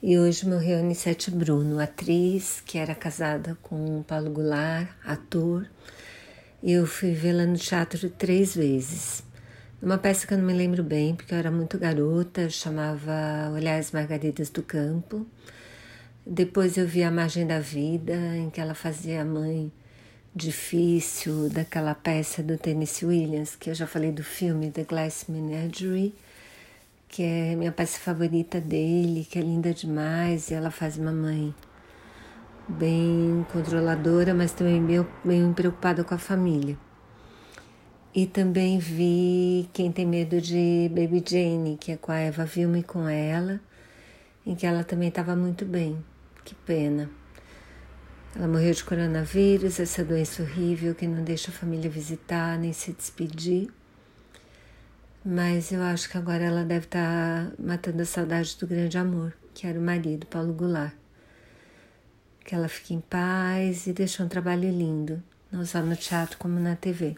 E hoje morreu Anissete Bruno, atriz que era casada com Paulo Goulart, ator. Eu fui vê-la no teatro três vezes. Uma peça que eu não me lembro bem, porque eu era muito garota, chamava Olhares Margaridas do Campo. Depois eu vi A Margem da Vida, em que ela fazia a mãe difícil daquela peça do Tennessee Williams, que eu já falei do filme The Glass Menagerie, que é minha peça favorita dele, que é linda demais, e ela faz uma mãe bem controladora, mas também bem, bem preocupada com a família. E também vi Quem Tem Medo de Baby Jane, que é com a Eva e com ela, em que ela também estava muito bem. Que pena. Ela morreu de coronavírus, essa doença horrível que não deixa a família visitar nem se despedir. Mas eu acho que agora ela deve estar tá matando a saudade do grande amor, que era o marido, Paulo Goulart. Que ela fique em paz e deixe um trabalho lindo, não só no teatro como na TV.